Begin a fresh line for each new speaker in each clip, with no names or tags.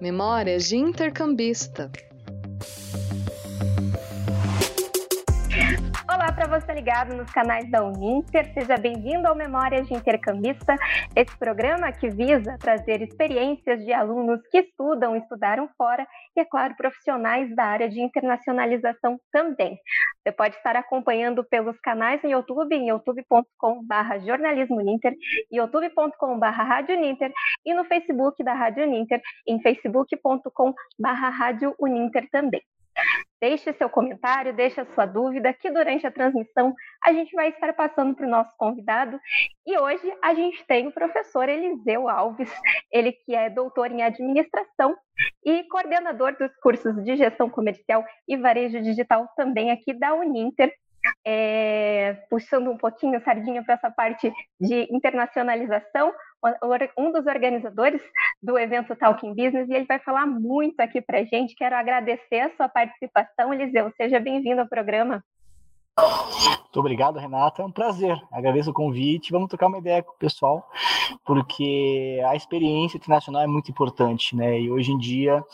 Memórias de Intercambista.
Olá para você ligado nos canais da Uninter, seja bem-vindo ao Memórias de Intercambista, esse programa que visa trazer experiências de alunos que estudam, estudaram fora e, é claro, profissionais da área de internacionalização também. Você pode estar acompanhando pelos canais no YouTube, em youtube.com.br jornalismoninter, youtube.com.br radioninter e no Facebook da Rádio Uninter, em facebook.com.br Rádio Uninter também. Deixe seu comentário, deixe a sua dúvida, que durante a transmissão a gente vai estar passando para o nosso convidado. E hoje a gente tem o professor Eliseu Alves, ele que é doutor em administração e coordenador dos cursos de gestão comercial e varejo digital também aqui da Uninter. É, puxando um pouquinho a sardinha para essa parte de internacionalização, um dos organizadores do evento Talking Business e ele vai falar muito aqui para gente. Quero agradecer a sua participação, Eliseu. Seja bem-vindo ao programa.
Muito obrigado, Renata. É um prazer. Agradeço o convite. Vamos trocar uma ideia com o pessoal, porque a experiência internacional é muito importante, né? E hoje em dia,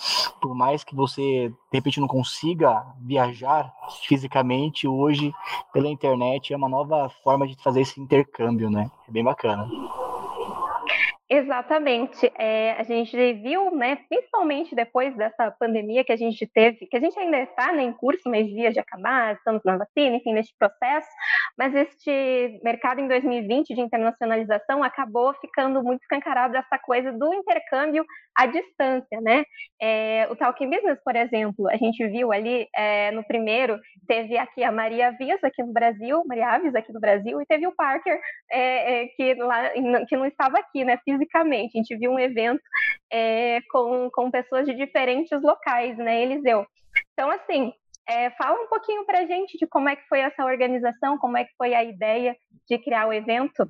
por mais que você de repente não consiga viajar fisicamente, hoje pela internet é uma nova forma de fazer esse intercâmbio, né? É bem bacana.
Exatamente. É, a gente viu, né, principalmente depois dessa pandemia que a gente teve, que a gente ainda está né, em curso, mas dias de acabar, estamos na vacina, enfim, neste processo, mas este mercado em 2020 de internacionalização acabou ficando muito escancarado essa coisa do intercâmbio à distância, né? É, o Talking Business, por exemplo, a gente viu ali é, no primeiro, teve aqui a Maria Avis aqui no Brasil, Maria Aves aqui no Brasil, e teve o Parker, é, é, que, lá, que não estava aqui, né, fisicamente. A gente viu um evento é, com, com pessoas de diferentes locais, né, Eliseu? Então, assim, é, fala um pouquinho para a gente de como é que foi essa organização, como é que foi a ideia de criar o evento.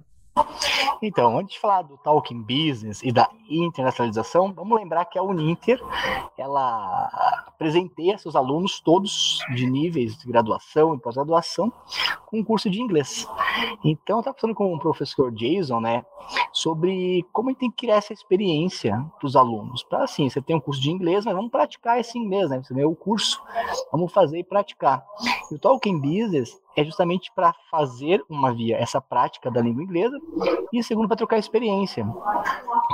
Então, antes de falar do Talking Business e da internacionalização, vamos lembrar que a Uninter, ela presenteia seus alunos todos de níveis de graduação e pós-graduação com um curso de inglês. Então, eu estava falando com o professor Jason, né, sobre como gente tem que criar essa experiência para os alunos. Para assim, você tem um curso de inglês, mas vamos praticar esse inglês, né? Você tem o curso, vamos fazer e praticar. E o Talking Business é justamente para fazer uma via essa prática da língua inglesa e segundo para trocar experiência.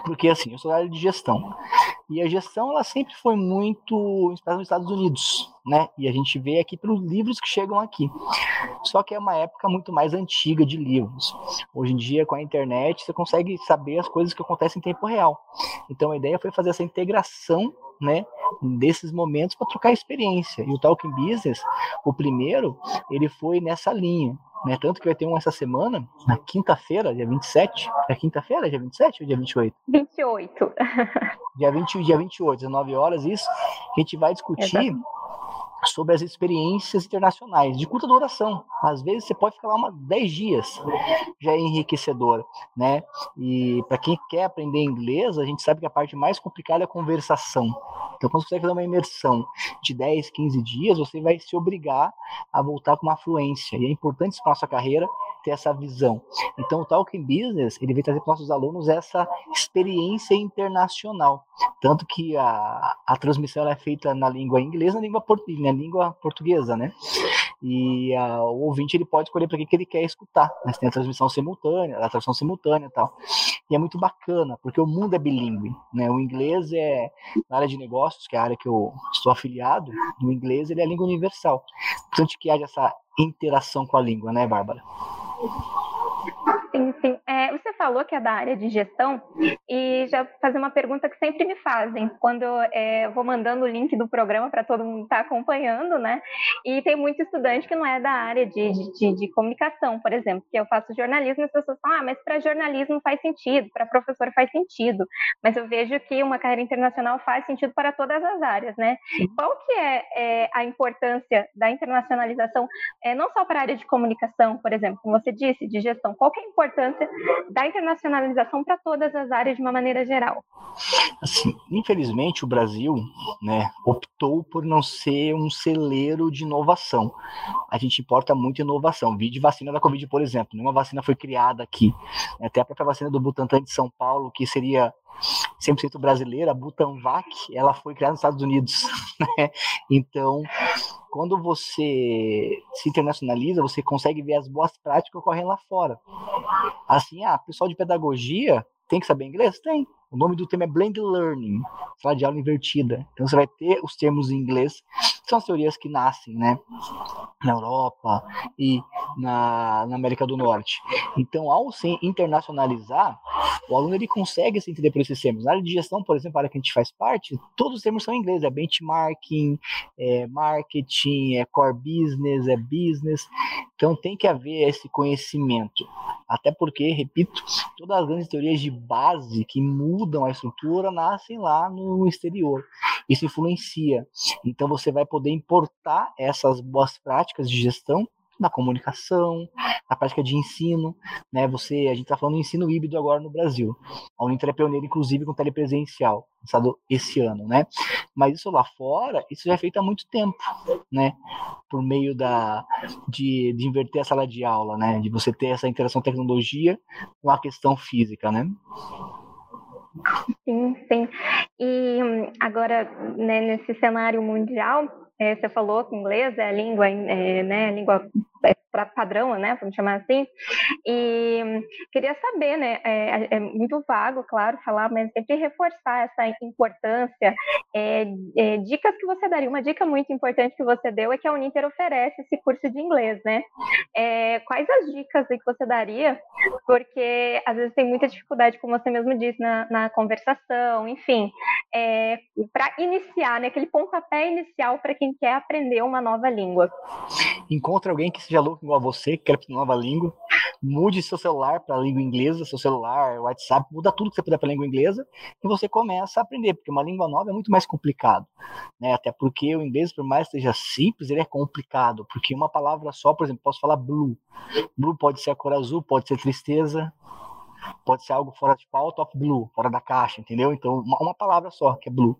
Porque assim, eu sou da área de gestão. E a gestão ela sempre foi muito inspirada nos Estados Unidos, né? E a gente vê aqui pelos livros que chegam aqui. Só que é uma época muito mais antiga de livros. Hoje em dia, com a internet, você consegue saber as coisas que acontecem em tempo real. Então a ideia foi fazer essa integração né, desses momentos para trocar experiência. E o Talking Business, o primeiro, ele foi nessa linha. Né? Tanto que vai ter um essa semana, na quinta-feira, dia 27. É quinta-feira, dia 27 ou dia 28?
28.
dia, 20, dia 28, 19 horas, isso. A gente vai discutir. Exatamente sobre as experiências internacionais de curta duração. Às vezes você pode ficar lá uma 10 dias, já é enriquecedor, né? E para quem quer aprender inglês, a gente sabe que a parte mais complicada é a conversação. Então, quando você consegue fazer uma imersão de 10, 15 dias, você vai se obrigar a voltar com uma fluência. E é importante para nossa carreira ter essa visão. Então, o Talking Business, ele vem trazer para nossos alunos essa experiência internacional. Tanto que a, a transmissão é feita na língua inglesa, na língua, na língua portuguesa, né? E a, o ouvinte ele pode escolher para que, que ele quer escutar. Mas tem a transmissão simultânea, a tradução simultânea e tal. E é muito bacana, porque o mundo é bilíngue. Né? O inglês é, na área de negócios, que é a área que eu estou afiliado, o inglês ele é a língua universal. Portanto, que haja essa interação com a língua, né, Bárbara? Thank you.
Sim, sim. É, você falou que é da área de gestão e já fazer uma pergunta que sempre me fazem quando é, eu vou mandando o link do programa para todo mundo estar tá acompanhando, né? E tem muito estudante que não é da área de, de, de comunicação, por exemplo, que eu faço jornalismo e as pessoas falam, ah, mas para jornalismo faz sentido, para professor faz sentido, mas eu vejo que uma carreira internacional faz sentido para todas as áreas, né? Qual que é, é a importância da internacionalização, é, não só para a área de comunicação, por exemplo, como você disse, de gestão, qual que é a importância da internacionalização para todas as áreas de uma maneira geral?
Assim, infelizmente o Brasil, né, optou por não ser um celeiro de inovação. A gente importa muito inovação. Vide vacina da Covid, por exemplo. Nenhuma vacina foi criada aqui. Até a própria vacina do Butantan de São Paulo, que seria 100% brasileira, a Butanvac, ela foi criada nos Estados Unidos, né? Então, quando você se internacionaliza, você consegue ver as boas práticas ocorrem lá fora. Assim, ah, pessoal de pedagogia tem que saber inglês? Tem. O nome do tema é Blend Learning, sala de aula invertida. Então você vai ter os termos em inglês, são as teorias que nascem, né, na Europa e na, na América do Norte. Então, ao se internacionalizar, o aluno ele consegue se entender por esses termos. Na área de gestão, por exemplo, a área que a gente faz parte, todos os termos são em inglês, é benchmarking, é marketing, é core business, é business. Então tem que haver esse conhecimento. Até porque, repito, todas as grandes teorias de base que mudam a estrutura nascem lá no exterior. Isso influencia. Então você vai poder importar essas boas práticas de gestão na comunicação, na prática de ensino, né? Você, a gente está falando de ensino híbrido agora no Brasil. A Uninter é pioneira, inclusive, com telepresencial, lançado esse ano, né? Mas isso lá fora, isso já é feito há muito tempo, né? Por meio da de, de inverter a sala de aula, né? De você ter essa interação tecnologia com a questão física, né?
Sim, sim. E hum, agora, né, nesse cenário mundial, é, você falou que inglês é a língua, é, né, língua é, padrão, né, vamos chamar assim. E queria saber, né, é, é, muito vago, claro, falar, mas sempre reforçar essa importância. É, é, dicas que você daria, uma dica muito importante que você deu é que a Uninter oferece esse curso de inglês, né? É, quais as dicas que você daria? Porque às vezes tem muita dificuldade, como você mesmo disse, na, na conversação, enfim, é, para iniciar, né, aquele pontapé inicial para quem quer aprender uma nova língua.
Encontre alguém que seja louco igual a você, que quer aprender nova língua, mude seu celular para a língua inglesa, seu celular, WhatsApp, muda tudo que você puder para a língua inglesa e você começa a aprender, porque uma língua nova é muito mais complicado, né? Até porque o inglês, por mais que seja simples, ele é complicado, porque uma palavra só, por exemplo, posso falar blue. Blue pode ser a cor azul, pode ser tristeza, pode ser algo fora de pauta, of blue, fora da caixa, entendeu? Então, uma, uma, palavra só, que é blue.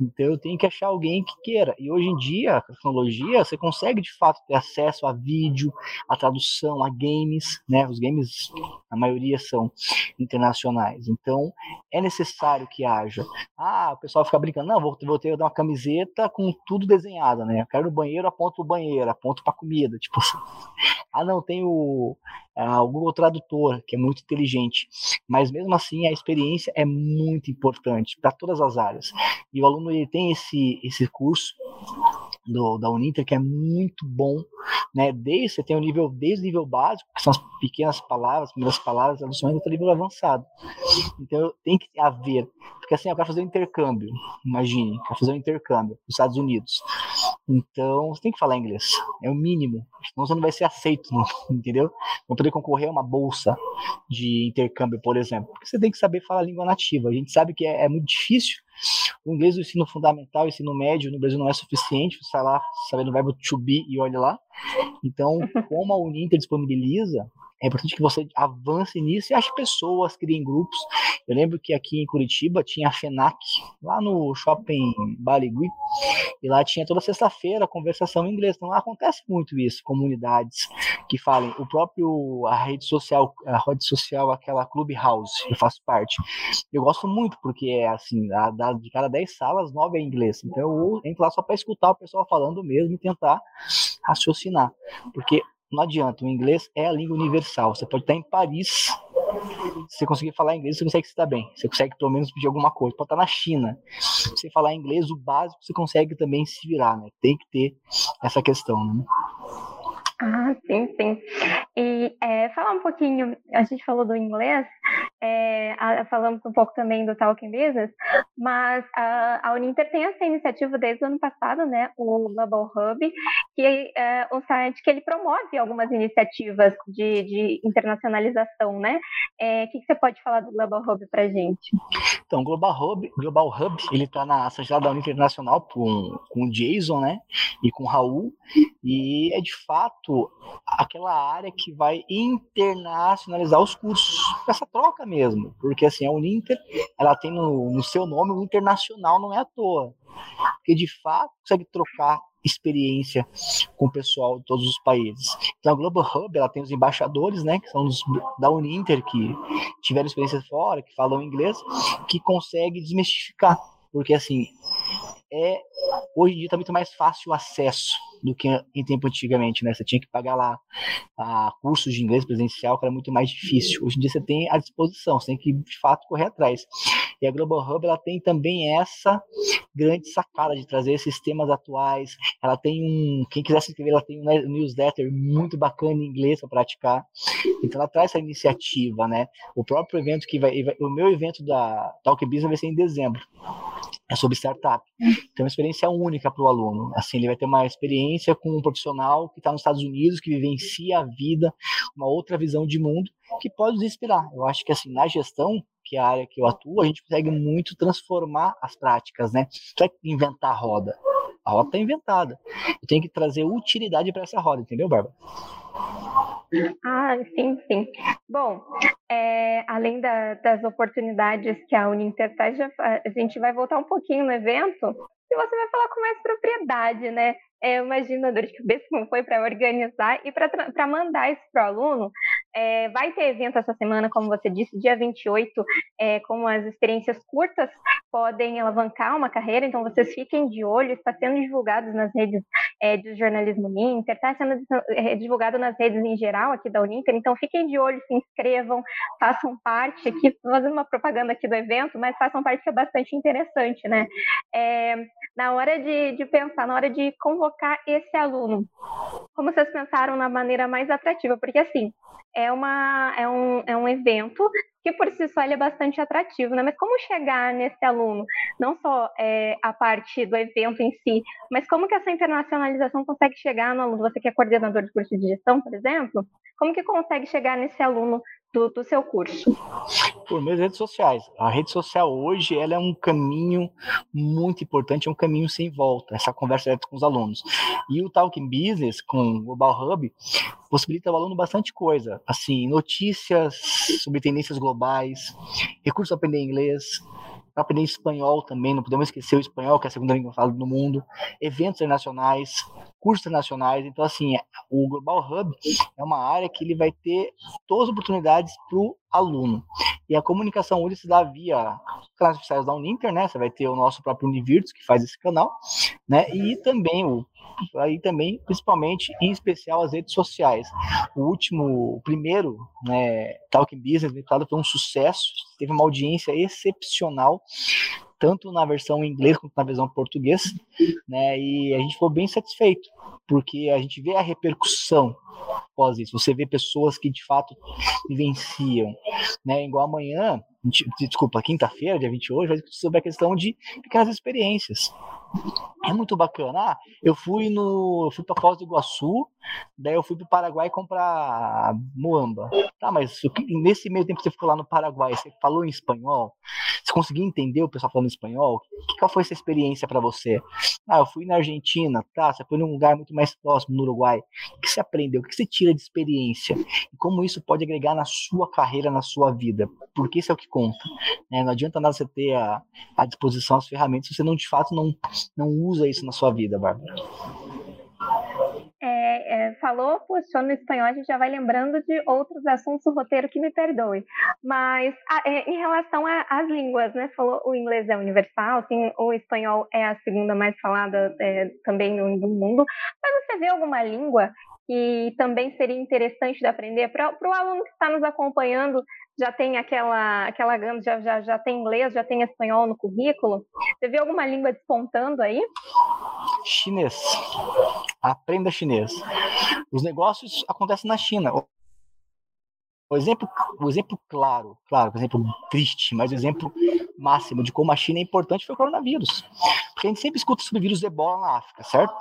Então, eu tenho que achar alguém que queira. E hoje em dia, a tecnologia, você consegue de fato ter acesso a vídeo, a tradução, a games, né? Os games, a maioria são internacionais. Então, é necessário que haja. Ah, o pessoal fica brincando, não, vou, vou ter dar uma camiseta com tudo desenhado, né? Eu quero no banheiro, aponto o banheiro, aponto para comida, tipo assim. Ah, não, tem o, ah, o Google Tradutor, que é muito inteligente. Mas mesmo assim, a experiência é muito importante para todas as áreas. E o aluno ele tem esse, esse curso do, da Uninter, que é muito bom, né? Desde você tem o nível, desde o nível básico, que são as pequenas palavras, primeiras palavras, até o nível avançado. Então tem que haver, porque assim, eu quero fazer um intercâmbio, imagine, quero fazer um intercâmbio nos Estados Unidos. Então, você tem que falar inglês, é o mínimo, senão você não vai ser aceito, não, entendeu? Não poder concorrer a uma bolsa de intercâmbio, por exemplo, porque você tem que saber falar a língua nativa. A gente sabe que é, é muito difícil. O inglês do ensino fundamental, ensino médio no Brasil não é suficiente, você sai lá sabendo o verbo to be e olha lá. Então, como a Uninter disponibiliza, é importante que você avance nisso e ache pessoas, criem grupos. Eu lembro que aqui em Curitiba tinha a FENAC, lá no shopping Baligui, e lá tinha toda sexta-feira conversação em inglês. Então acontece muito isso, comunidades que falem. O próprio, a rede social, a rede social, aquela Clubhouse, eu faço parte. Eu gosto muito, porque é assim, a, de cada 10 salas, 9 é inglês. Então eu entro lá só para escutar o pessoal falando mesmo e tentar raciocinar. Porque não adianta, o inglês é a língua universal. Você pode estar em Paris, se você conseguir falar inglês, você consegue estar bem. Você consegue pelo menos pedir alguma coisa. Pode estar na China. Se você falar inglês, o básico você consegue também se virar, né? Tem que ter essa questão, né?
Ah, sim, sim. E é, falar um pouquinho, a gente falou do inglês, é, a, falamos um pouco também do Talking Business, mas a, a Uninter tem essa iniciativa desde o ano passado, né, o Global Hub, que é um site que ele promove algumas iniciativas de, de internacionalização, né? É, o que, que, você pode falar do Global Hub para gente?
Então, o Global Hub, Global Hub, ele está na sede da Uninter Internacional com, com o Jason, né, e com o Raul, e é de fato aquela área que vai internacionalizar os cursos, essa troca mesmo, porque assim, a Uninter, ela tem no, no seu nome o internacional, não é à toa, porque de fato consegue trocar experiência com o pessoal de todos os países. Então a Global Hub, ela tem os embaixadores, né, que são da Uninter, que tiveram experiência fora, que falam inglês, que consegue desmistificar. Porque, assim, é hoje em dia está muito mais fácil o acesso do que em tempo antigamente, né? Você tinha que pagar lá a cursos de inglês presencial, que era muito mais difícil. Hoje em dia você tem à disposição, você tem que de fato correr atrás. E a Global Hub ela tem também essa grande sacada de trazer esses temas atuais. Ela tem um, quem quiser se inscrever, ela tem um newsletter muito bacana em inglês para praticar. Então ela traz essa iniciativa, né? O próprio evento que vai, o meu evento da Talk Business vai ser em dezembro é sobre startup. Então, é uma experiência única para o aluno. Assim, ele vai ter uma experiência com um profissional que está nos Estados Unidos, que vivencia a vida, uma outra visão de mundo, que pode nos inspirar. Eu acho que, assim, na gestão, que é a área que eu atuo, a gente consegue muito transformar as práticas, né? Não é inventar a roda. A roda está inventada. Eu tenho que trazer utilidade para essa roda, entendeu, Bárbara?
Ah, sim, sim. Bom, é, além da, das oportunidades que a Uninter traz, a gente vai voltar um pouquinho no evento e você vai falar com mais propriedade, né? É, imagina a dor de cabeça como foi para organizar e para mandar isso para o aluno. É, vai ter evento essa semana, como você disse, dia 28, é, com as experiências curtas podem alavancar uma carreira, então vocês fiquem de olho, está sendo divulgado nas redes é, de jornalismo Uninter, está sendo é, divulgado nas redes em geral aqui da Uninter, então fiquem de olho, se inscrevam, façam parte aqui, fazendo uma propaganda aqui do evento, mas façam parte que é bastante interessante, né? É, na hora de, de pensar, na hora de convocar esse aluno, como vocês pensaram na maneira mais atrativa? Porque assim, é, uma, é, um, é um evento que por si só ele é bastante atrativo, né? Mas como chegar nesse aluno? Não só é, a parte do evento em si, mas como que essa internacionalização consegue chegar no aluno? Você que é coordenador de curso de gestão, por exemplo, como que consegue chegar nesse aluno do, do, seu curso?
Por meio das redes sociais. A rede social hoje ela é um caminho muito importante, é um caminho sem volta, essa conversa direta com os alunos. E o Talking Business com o Global Hub possibilita ao aluno bastante coisa, assim, notícias sobre tendências globais, recursos para aprender inglês, aprender espanhol também, não podemos esquecer o espanhol, que é a segunda língua falada no mundo, eventos internacionais, cursos internacionais. Então, assim, o Global Hub é uma área que ele vai ter todas as oportunidades para o aluno. E a comunicação hoje se dá via canais oficiais da Uninter, né? Você vai ter o nosso próprio Univirtus, que faz esse canal, né? E também o aí também, principalmente, em especial as redes sociais. O último, o primeiro, né, Talking Business, foi um sucesso, teve uma audiência excepcional, tanto na versão em inglês quanto na versão português, né, e a gente ficou bem satisfeito, porque a gente vê a repercussão após isso, você vê pessoas que de fato vivenciam, né, igual amanhã, desculpa, quinta-feira, dia 28, vai discutir sobre a questão de pequenas experiências, é muito bacana. Ah, eu fui no, fui para Foz do Iguaçu, daí eu fui para o Paraguai comprar moamba. Tá, mas nesse meio tempo que você ficou lá no Paraguai, você falou em espanhol? Você conseguiu entender o pessoal falando espanhol? Que, qual foi essa experiência para você? Ah, eu fui na Argentina, tá? Você foi num lugar muito mais próximo, no Uruguai. O que você aprendeu? O que você tira de experiência? E como isso pode agregar na sua carreira, na sua vida? Porque isso é o que conta. Né? Não adianta nada você ter à, à disposição as ferramentas se você não, de fato, não, não usa isso na sua vida, Bárbara.
É, é, falou, espanhol, a gente já vai lembrando de outros assuntos do roteiro que me perdoe. Mas a, é, em relação às línguas, né? Falou o inglês é universal, o espanhol é a segunda mais falada é, também no, no mundo. Mas você vê alguma língua que também seria interessante de aprender para o aluno que está nos acompanhando já tem aquela aquela já, já, já tem inglês, já tem espanhol no currículo. Você vê alguma língua despontando aí?
Chinês. Aprenda chinês. Os negócios acontecem na China. O exemplo, o exemplo claro, claro, por exemplo, triste, mas o exemplo máximo de como a China é importante foi o coronavírus. Porque a gente sempre escuta sobre o vírus de ebola na África, certo?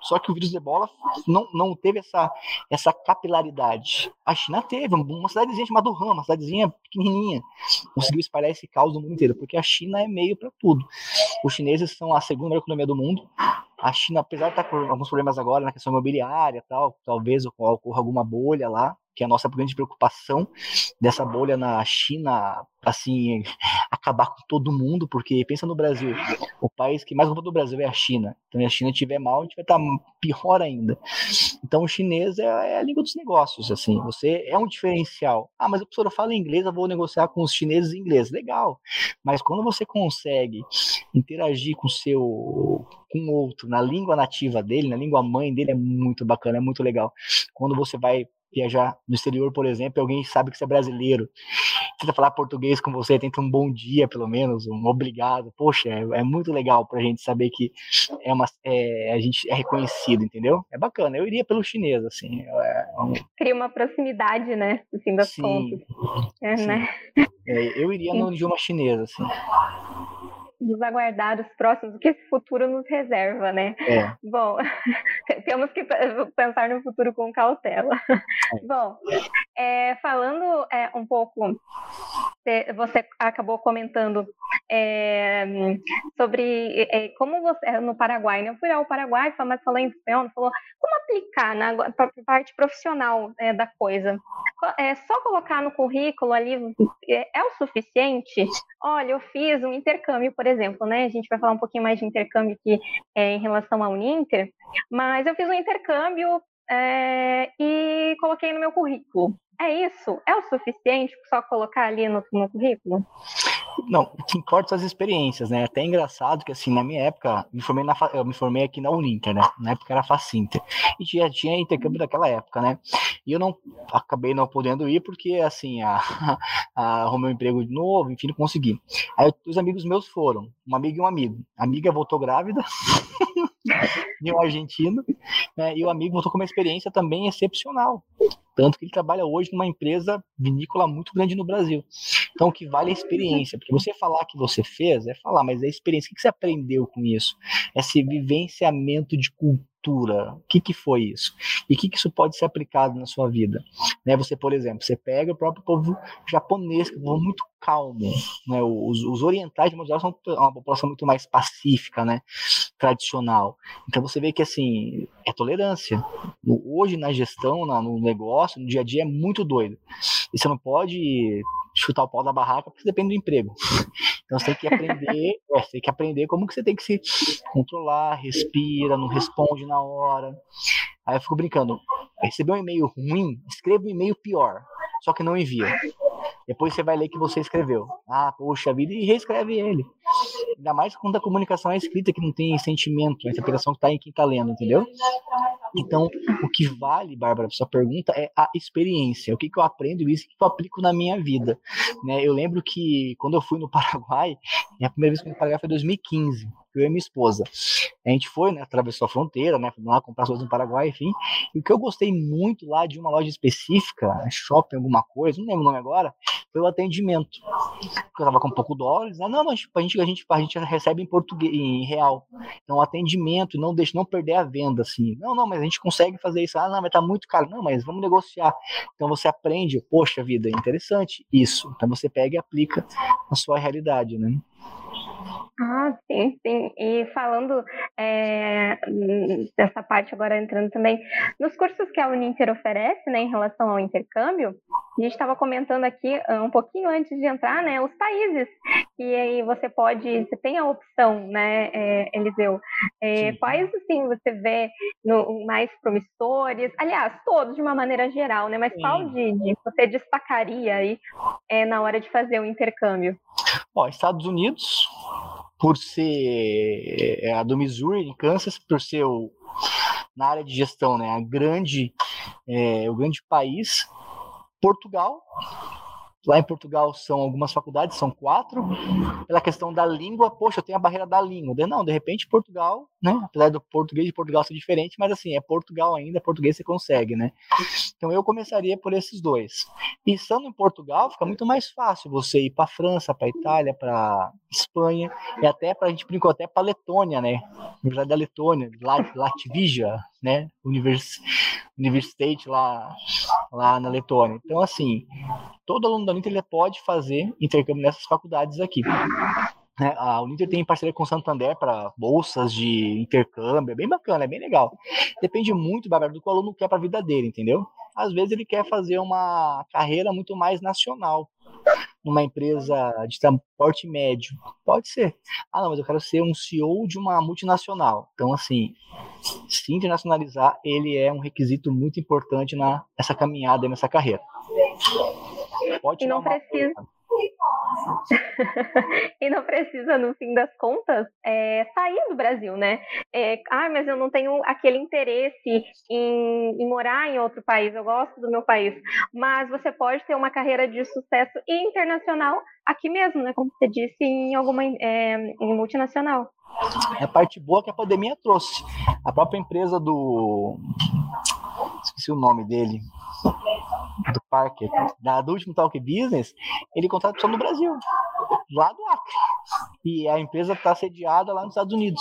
Só que o vírus de ebola não, não teve essa, essa capilaridade. A China teve, uma cidadezinha chamada Wuhan, uma cidadezinha pequenininha, conseguiu espalhar esse caos no mundo inteiro, porque a China é meio para tudo. Os chineses são a segunda maior economia do mundo, a China, apesar de estar com alguns problemas agora na questão imobiliária tal, talvez ocorra alguma bolha lá, que é a nossa grande preocupação dessa bolha na China, assim, acabar com todo mundo, porque pensa no Brasil, o país que mais rouba do Brasil é a China. Então, se a China estiver mal, a gente vai estar pior ainda. Então, o chinês é, é, a língua dos negócios, assim, você é um diferencial. Ah, mas a pessoa fala inglês, eu vou negociar com os chineses em inglês. Legal. Mas quando você consegue interagir com o seu com outro na língua nativa dele, na língua mãe dele, é muito bacana, é muito legal. Quando você vai viajar no exterior, por exemplo, e alguém sabe que você é brasileiro, tenta falar português com você, tenta um bom dia, pelo menos, um obrigado. Poxa, é, é muito legal pra gente saber que é uma, é, a gente é reconhecido, entendeu? É bacana. Eu iria pelo chinês, assim. É,
é um... Cria uma proximidade, né? Assim, das sim, contas. É,
sim. Né? É, eu iria no idioma chinês, assim
nos aguardar os próximos, o que esse futuro nos reserva, né? É. Bom, temos que pensar no futuro com cautela. É. Bom, é, falando é, um pouco, você acabou comentando é, sobre é, como você, no Paraguai, né? Eu fui ao Paraguai, mas falou em espanhol, falou como aplicar na parte profissional da coisa. É só colocar no currículo ali, é o suficiente? Olha, eu fiz um intercâmbio, por exemplo, né? A gente vai falar um pouquinho mais de intercâmbio aqui é, em relação ao Uninter, mas eu fiz um intercâmbio é, e coloquei no meu currículo. É isso? É o suficiente só colocar ali no, no currículo?
Não, o que importa são as experiências, né? É até engraçado que, assim, na minha época, me formei na, eu me formei aqui na Uninter, né? Na época era Facinter. E já tinha intercâmbio daquela época, né? E eu não acabei não podendo ir porque, assim, a, a, arrumei um emprego de novo, enfim, não consegui. Aí os amigos meus foram, um amigo e um amigo. A amiga voltou grávida. de um argentino, né, e o amigo voltou com uma experiência também excepcional. Tanto que ele trabalha hoje numa empresa vinícola muito grande no Brasil. Então, o que vale é a experiência. Porque você falar que você fez é falar, mas é a experiência. O que você aprendeu com isso? Esse vivenciamento de cultura cultura. O que, que foi isso? E o que, que isso pode ser aplicado na sua vida? Né, você, por exemplo, você pega o próprio povo japonês, que é um povo muito calmo. Né? Os, os orientais, de modo geral, são uma população muito mais pacífica, né? tradicional. Então você vê que assim é tolerância. Hoje na gestão, no negócio, no dia a dia é muito doido. E você não pode chutar o pau da barraca porque depende do emprego. Então você tem que aprender, é, você tem que aprender como que você tem que se controlar, respira, não responde na hora. Aí eu fico brincando, recebeu um e-mail ruim, escreva um e-mail pior, só que não envia. Depois você vai ler que você escreveu. Ah, poxa vida, e reescreve ele. Ainda mais quando a comunicação é escrita, que não tem sentimento, a interpretação está em quem está lendo, entendeu? Então, o que vale, Bárbara, sua pergunta é a experiência. O que, que eu aprendo isso que eu aplico na minha vida. Né? Eu lembro que quando eu fui no Paraguai, a primeira vez que eu fui no Paraguai foi em 2015 eu e minha esposa. A gente foi, né, atravessou a fronteira, né, lá comprar as coisas no Paraguai, enfim. E o que eu gostei muito lá de uma loja específica, shopping, alguma coisa, não lembro o nome agora, foi o atendimento. Porque eu tava com pouco dólares, né? Não, não, a gente, a gente, a gente recebe em português, em real. Então, atendimento, não deixa, não perder a venda, assim. Não, não, mas a gente consegue fazer isso. Ah, não, mas tá muito caro. Não, mas vamos negociar. Então, você aprende, poxa vida, é interessante isso. Então, você pega e aplica na sua realidade, né?
Ah, sim, sim. E falando é, dessa parte agora entrando também nos cursos que a Uninter oferece, né, em relação ao intercâmbio, a gente estava comentando aqui ah, um pouquinho antes de entrar, né, os países que aí você pode, você tem a opção, né, é, Eliseu, é, quais assim você vê no, mais promissores? Aliás, todos de uma maneira geral, né, mas sim. qual de, de, você destacaria aí é, na hora de fazer o intercâmbio?
Ó, Estados Unidos, por ser é, a do Missouri, em Kansas, por ser o, na área de gestão, né, a grande, é, o grande país. Portugal, Lá em Portugal são algumas faculdades, são quatro. Pela questão da língua, poxa, tenho a barreira da língua. Não, de repente Portugal, né? Apesar do português de Portugal ser diferente, mas assim, é Portugal ainda, português você consegue, né? Então eu começaria por esses dois. Estando em Portugal, fica muito mais fácil você ir para França, para Itália, para Espanha, e até para a gente brincou até para Letônia, né? Universidade da Letônia, Latvija, né? Univers lá, lá na Letônia. Então, assim, todo aluno da Uninter ele pode fazer intercâmbio nessas faculdades aqui. Né? A Uninter tem parceria com o Santander para bolsas de intercâmbio, é bem bacana, é bem legal. Depende muito do que o aluno quer para a vida dele, entendeu? Às vezes ele quer fazer uma carreira muito mais nacional, numa empresa de transporte médio. Pode ser. Ah, não, mas eu quero ser um CEO de uma multinacional. Então, assim, se internacionalizar, ele é um requisito muito importante na, nessa caminhada, nessa carreira.
Pode e não precisa. Coisa e não precisa, no fim das contas, é, sair do Brasil, né? É, ah, mas eu não tenho aquele interesse em, em, morar em outro país, eu gosto do meu país. Mas você pode ter uma carreira de sucesso internacional aqui mesmo, né? Como você disse, em alguma é, em multinacional.
É a parte boa que a pandemia trouxe. A própria empresa do. Esqueci o nome dele do Parker, da, do último Talk Business, ele contrata pessoa no Brasil, lá do Acre. E a empresa está sediada lá nos Estados Unidos.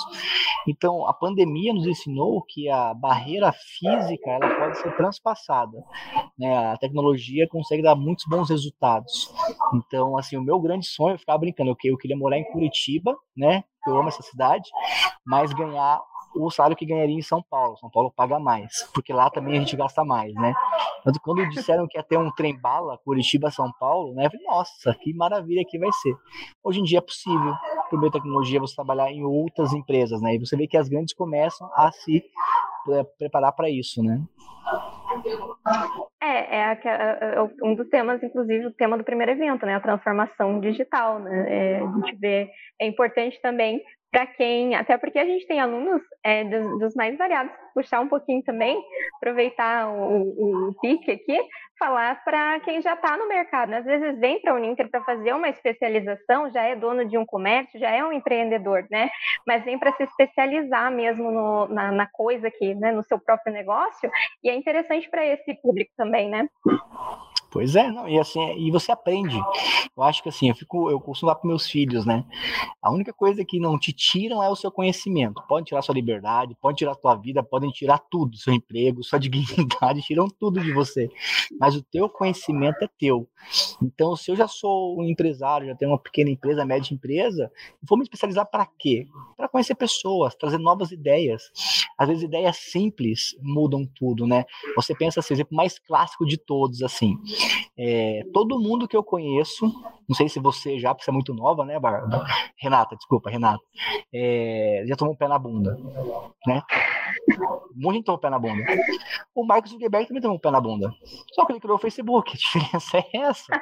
Então, a pandemia nos ensinou que a barreira física ela pode ser transpassada. Né? A tecnologia consegue dar muitos bons resultados. Então, assim, o meu grande sonho, eu ficava brincando, eu, eu queria morar em Curitiba, né? Eu amo essa cidade, mas ganhar o salário que ganharia em São Paulo. São Paulo paga mais, porque lá também a gente gasta mais, né? Quando disseram que ia ter um trem bala Curitiba São Paulo, né? Eu falei, nossa, que maravilha que vai ser. Hoje em dia é possível, por meio da tecnologia, você trabalhar em outras empresas, né? E você vê que as grandes começam a se é, preparar para isso, né?
É, é, é, é, um dos temas, inclusive, o tema do primeiro evento, né? A transformação digital, né? É, a gente vê, é importante também para quem, até porque a gente tem alunos é, dos, dos, mais variados, puxar um pouquinho também, aproveitar o, o, pique aqui, falar para quem já está no mercado. Às vezes vem para a Uninter para fazer uma especialização, já é dono de um comércio, já é um empreendedor, né? Mas vem para se especializar mesmo no, na, na, coisa aqui, né? No seu próprio negócio, e é interessante para esse público também, né?
Pois é, não, e assim, e você aprende. Eu acho que assim, eu fico, eu costumo para meus filhos, né? A única coisa que não te tiram é o seu conhecimento. Podem tirar sua liberdade, podem tirar sua vida, podem tirar tudo, seu emprego, sua dignidade, tiram tudo de você. Mas o teu conhecimento é teu. Então, se eu já sou um empresário, já tenho uma pequena empresa, média empresa, vou me especializar para quê? Para conhecer pessoas, trazer novas ideias. Às vezes ideias simples mudam tudo, né? Você pensa assim, exemplo mais clássico de todos, assim. É, todo mundo que eu conheço, não sei se você já, porque você é muito nova, né, Bárbara? Renata, desculpa, Renata. É, já tomou um pé na bunda, né? Muita gente tomou um pé na bunda. O Marcos Zuckerberg também tomou um pé na bunda. Só que ele criou o Facebook. A diferença é essa.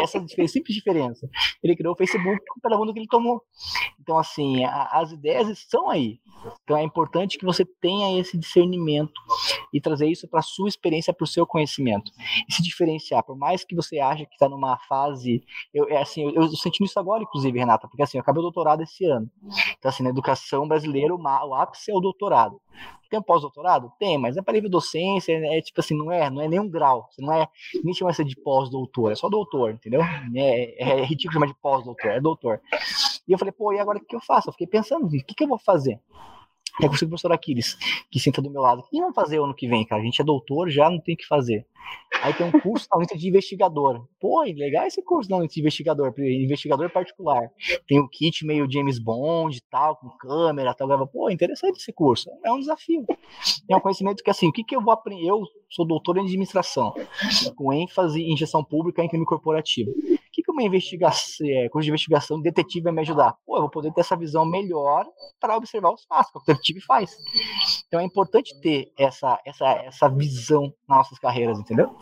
Essa é simples diferença. Ele criou o Facebook com o pé na bunda que ele tomou. Então, assim, a, as ideias estão aí. Então, é importante que você tenha esse discernimento e trazer isso para a sua experiência, para o seu conhecimento. E se diferenciar, por mais que você ache que está numa fase. Eu, é assim, eu, eu senti isso agora, inclusive, Renata, porque assim, eu acabei o doutorado esse ano. Então, assim, na educação brasileira, o, o ápice é o doutorado. Tem um pós-doutorado? Tem, mas é para livre docência, é, é, tipo assim, não é, não é nenhum grau. Você não é, nem chama de pós-doutor, é só doutor, entendeu? É, é, é ridículo chamar de pós-doutor, é doutor. E eu falei, pô, e agora o que eu faço? Eu fiquei pensando, o que, que eu vou fazer? É o professor Aquiles, que senta do meu lado. O que vamos fazer ano que vem, cara? A gente é doutor, já não tem o que fazer. Aí tem um curso na de investigador. Pô, legal esse curso na de investigador, investigador particular. Tem o kit meio James Bond e tal, com câmera tal. Pô, interessante esse curso. É um desafio. É um conhecimento que, assim, o que, que eu vou aprender? Eu sou doutor em administração, com ênfase em gestão pública e em crime corporativo que, que uma investigação, é, curso de investigação detetive vai me ajudar? Pô, eu vou poder ter essa visão melhor para observar os fatos, que o detetive faz. Então é importante ter essa, essa, essa visão nas nossas carreiras, entendeu?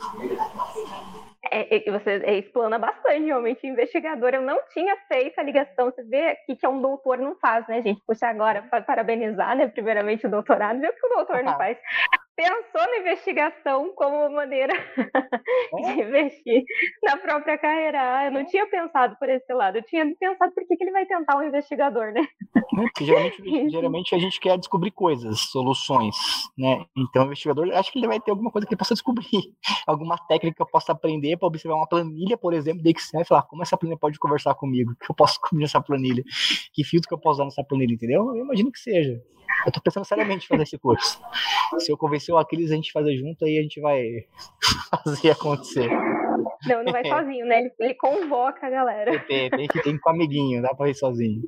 É, você é, explana bastante, realmente, investigador. Eu não tinha feito a ligação. Você vê que, que é um doutor não faz, né, gente? Puxa, agora, parabenizar, né, primeiramente, o doutorado. Vê o que o doutor não faz pensou na investigação como uma maneira de é? investir na própria carreira. Ah, eu não tinha pensado por esse lado, eu tinha pensado por que, que ele vai tentar um investigador, né?
É, geralmente, geralmente, a gente quer descobrir coisas, soluções, né? Então o investigador, acho que ele vai ter alguma coisa que ele possa descobrir, alguma técnica que eu possa aprender para observar uma planilha, por exemplo, de Excel e falar como essa planilha pode conversar comigo, que eu posso comer nessa planilha, que filtro que eu posso usar nessa planilha, entendeu? Eu imagino que seja. Eu tô pensando seriamente em fazer esse curso. Se eu convencer o Aquiles a gente fazer junto, aí a gente vai fazer acontecer.
Não, não vai é. sozinho, né? Ele, ele convoca a galera.
Tem, tem que ir com um amiguinho, dá pra ir sozinho.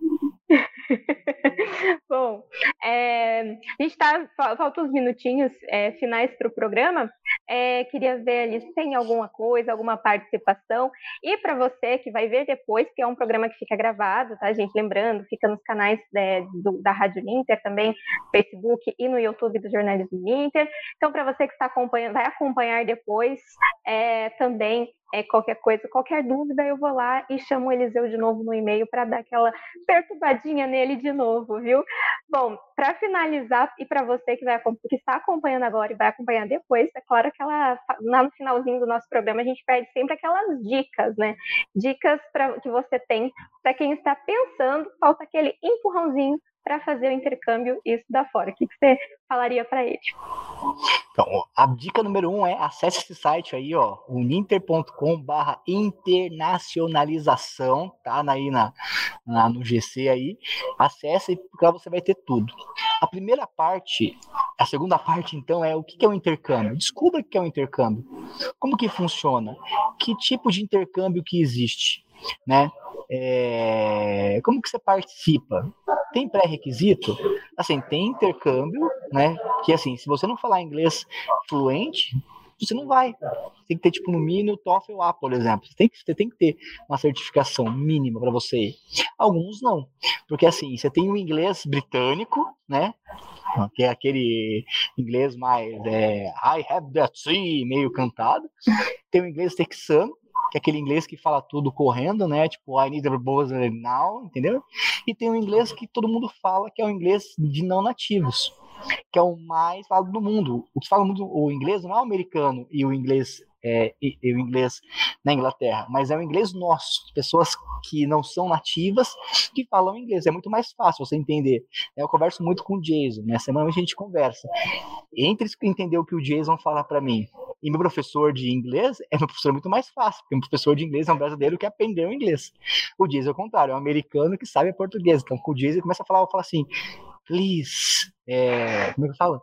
Bom, é, a gente está. Faltam uns minutinhos é, finais para o programa. É, queria ver ali se tem alguma coisa, alguma participação. E para você que vai ver depois, que é um programa que fica gravado, tá, gente? Lembrando, fica nos canais é, do, da Rádio Ninter também, Facebook e no YouTube do Jornalismo Ninter. Então, para você que está acompanhando, vai acompanhar depois, é, também é, qualquer coisa, qualquer dúvida, eu vou lá e chamo o Eliseu de novo no e-mail para dar aquela perturbadinha nele de novo, viu? Bom, para finalizar, e para você que, vai, que está acompanhando agora e vai acompanhar depois, é claro que lá no finalzinho do nosso programa a gente pede sempre aquelas dicas, né? Dicas pra, que você tem para quem está pensando, falta aquele empurrãozinho para fazer o intercâmbio e estudar fora. O que, que você falaria para ele?
Então, a dica número um é acesse esse site aí, ó, uninter.com barra internacionalização, tá aí na, na, no GC aí, acesse porque lá você vai ter tudo. A primeira parte, a segunda parte então é o que é o intercâmbio. Descubra o que é o intercâmbio. Como que funciona? Que tipo de intercâmbio que existe? né? É, como que você participa? Tem pré-requisito? Assim, tem intercâmbio, né? Que assim, se você não falar inglês fluente, você não vai. Tem que ter, tipo, no mínimo TOEFL A, por exemplo. Você tem que, você tem que ter uma certificação mínima para você ir. Alguns não. Porque, assim, você tem o inglês britânico, né? Que é aquele inglês mais é, I have that sea, meio cantado. Tem o inglês texano, que é aquele inglês que fala tudo correndo, né? Tipo, I need a proposal now, entendeu? E tem o inglês que todo mundo fala, que é o inglês de não nativos, que é o mais falado do mundo. O que fala muito o inglês não é o americano e o inglês é, e, e, o inglês na Inglaterra, mas é o inglês nosso, pessoas que não são nativas que falam inglês. É muito mais fácil você entender. Eu converso muito com o Jason, né? Semanalmente a gente conversa. Entre entender o que o Jason fala para mim e meu professor de inglês é meu professor muito mais fácil, porque meu professor de inglês é um brasileiro que aprendeu inglês. O Jason é o contrário, é um americano que sabe português. Então, com o Jason ele começa a falar, fala assim, please, é, como é que fala?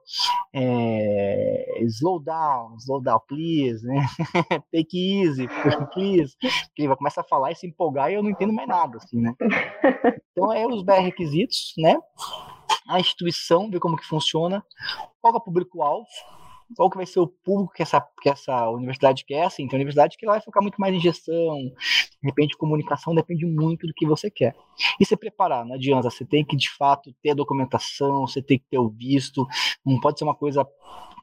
É, slow down, slow down, please, né? Take easy, please. Ele vai começar a falar e se empolgar e eu não entendo mais nada, assim, né? Então, é os BR requisitos, né? A instituição, ver como que funciona, qual é o público-alvo, qual que vai ser o público que essa, que essa universidade quer, assim, tem universidade que vai focar muito mais em gestão, de repente comunicação depende muito do que você quer. E se preparar, não adianta, você tem que de fato ter a documentação, você tem que ter o visto, não pode ser uma coisa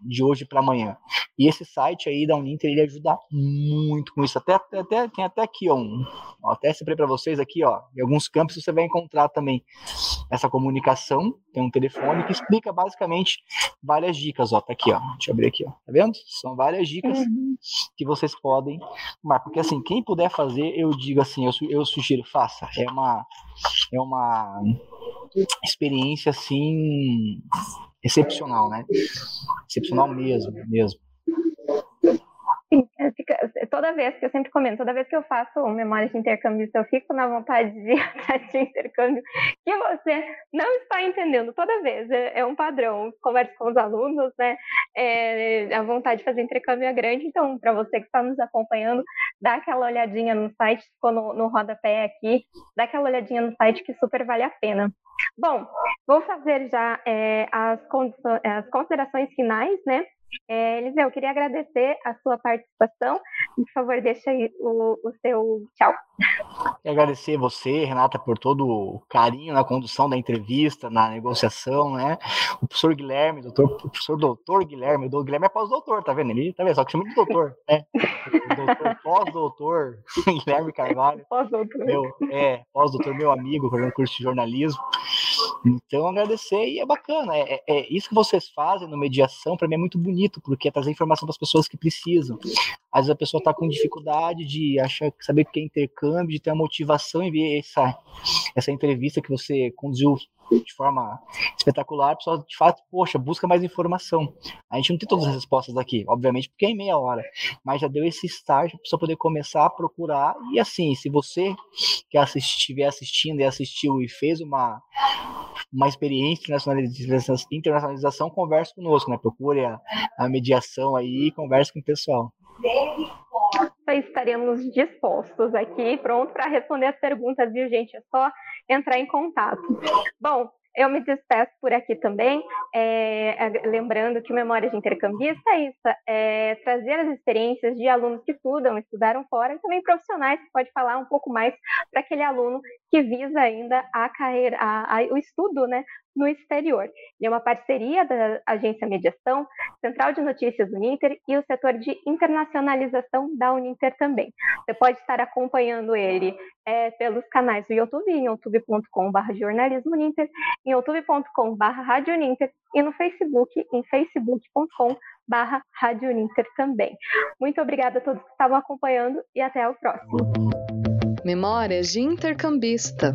de hoje para amanhã. E esse site aí da Uninter, ele ajuda muito com isso. Até, até tem até aqui, ó, um, ó até separei para vocês aqui, ó, em alguns campos você vai encontrar também essa comunicação, tem um telefone que explica basicamente várias dicas, ó, tá aqui, ó. Deixa eu abrir aqui, ó. Tá vendo? São várias dicas uhum. que vocês podem tomar, porque assim, quem puder fazer, eu digo assim, eu, eu sugiro, faça. É uma é uma experiência assim excepcional, né? Excepcional mesmo, mesmo.
Sim, é, fica, é, toda vez que eu sempre comento, toda vez que eu faço memória de intercâmbio, eu fico na vontade de ir atrás de intercâmbio que você não está entendendo. Toda vez é, é um padrão. Converso com os alunos, né? É, a vontade de fazer intercâmbio é grande. Então, para você que está nos acompanhando, dá aquela olhadinha no site, ficou no, no rodapé aqui, dá aquela olhadinha no site que super vale a pena. Bom, vou fazer já é, as, as considerações finais, né? É, Eliseu, eu queria agradecer a sua participação. Por favor, deixa aí o, o seu tchau.
Quero agradecer você, Renata, por todo o carinho na condução da entrevista, na negociação, né? O professor Guilherme, doutor, o professor doutor Guilherme, o Guilherme é pós-doutor, tá vendo? Ele tá vendo? Só que chama de doutor, né? Pós-doutor Guilherme Carvalho. Pós-doutor. É, pós-doutor, meu amigo, fazendo curso de jornalismo. Então, agradecer e é bacana. É, é, é isso que vocês fazem no mediação, para mim é muito bonito, porque é trazer informação para as pessoas que precisam. Às vezes a pessoa está com dificuldade de achar, saber o que é intercâmbio, de ter a motivação em ver essa, essa entrevista que você conduziu de forma espetacular, a pessoa de fato, poxa, busca mais informação. A gente não tem todas as respostas aqui, obviamente, porque é em meia hora, mas já deu esse estágio para poder começar a procurar. E assim, se você que estiver assistindo e assistiu e fez uma, uma experiência de internacionalização, converse conosco, né? Procure a, a mediação aí e converse com o pessoal.
Estaremos dispostos aqui, pronto para responder as perguntas, viu, gente? É só entrar em contato. Bom, eu me despeço por aqui também, é, é, lembrando que Memória de Intercambista é isso, é trazer as experiências de alunos que estudam, estudaram fora, e também profissionais que pode falar um pouco mais para aquele aluno que visa ainda a carreira, a, a, o estudo, né, no exterior. É uma parceria da Agência Mediação, Central de Notícias Uninter e o setor de internacionalização da Uninter também. Você pode estar acompanhando ele é, pelos canais do YouTube, em youtube.com.br jornalismo Uninter, em youtube.com.br rádio Uninter e no Facebook, em facebook.com barra Rádio Uninter também. Muito obrigada a todos que estavam acompanhando e até o próximo.
Memórias de Intercambista.